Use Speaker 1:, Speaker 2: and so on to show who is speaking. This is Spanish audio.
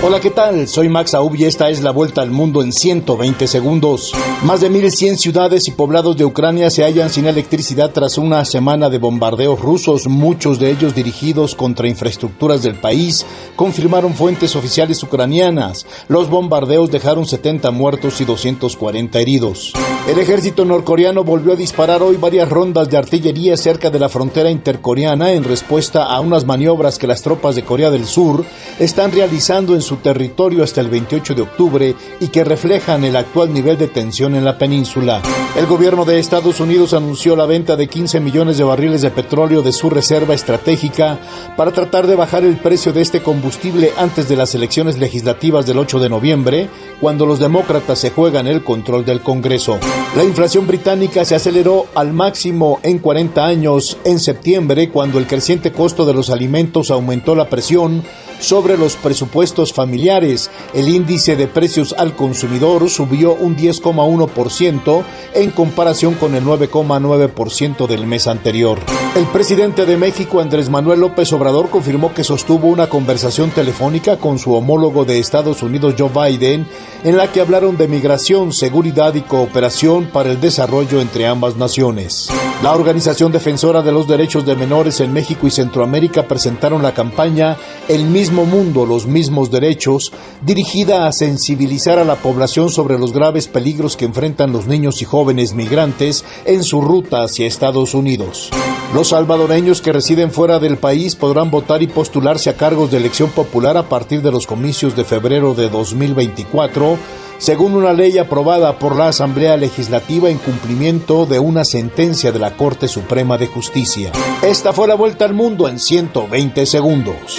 Speaker 1: Hola, ¿qué tal? Soy Max Aub y esta es la vuelta al mundo en 120 segundos. Más de 1.100 ciudades y poblados de Ucrania se hallan sin electricidad tras una semana de bombardeos rusos, muchos de ellos dirigidos contra infraestructuras del país, confirmaron fuentes oficiales ucranianas. Los bombardeos dejaron 70 muertos y 240 heridos. El ejército norcoreano volvió a disparar hoy varias rondas de artillería cerca de la frontera intercoreana en respuesta a unas maniobras que las tropas de Corea del Sur están realizando en su territorio hasta el 28 de octubre y que reflejan el actual nivel de tensión en la península. El gobierno de Estados Unidos anunció la venta de 15 millones de barriles de petróleo de su reserva estratégica para tratar de bajar el precio de este combustible antes de las elecciones legislativas del 8 de noviembre, cuando los demócratas se juegan el control del Congreso. La inflación británica se aceleró al máximo en 40 años en septiembre, cuando el creciente costo de los alimentos aumentó la presión sobre los presupuestos familiares. El índice de precios al consumidor subió un 10,1% en comparación con el 9,9% del mes anterior. El presidente de México, Andrés Manuel López Obrador, confirmó que sostuvo una conversación telefónica con su homólogo de Estados Unidos, Joe Biden, en la que hablaron de migración, seguridad y cooperación para el desarrollo entre ambas naciones. La Organización Defensora de los Derechos de Menores en México y Centroamérica presentaron la campaña El mismo mundo, los mismos derechos, dirigida a sensibilizar a la población sobre los graves peligros que enfrentan los niños y jóvenes migrantes en su ruta hacia Estados Unidos. Los salvadoreños que residen fuera del país podrán votar y postularse a cargos de elección popular a partir de los comicios de febrero de 2024 según una ley aprobada por la Asamblea Legislativa en cumplimiento de una sentencia de la Corte Suprema de Justicia. Esta fue la vuelta al mundo en 120 segundos.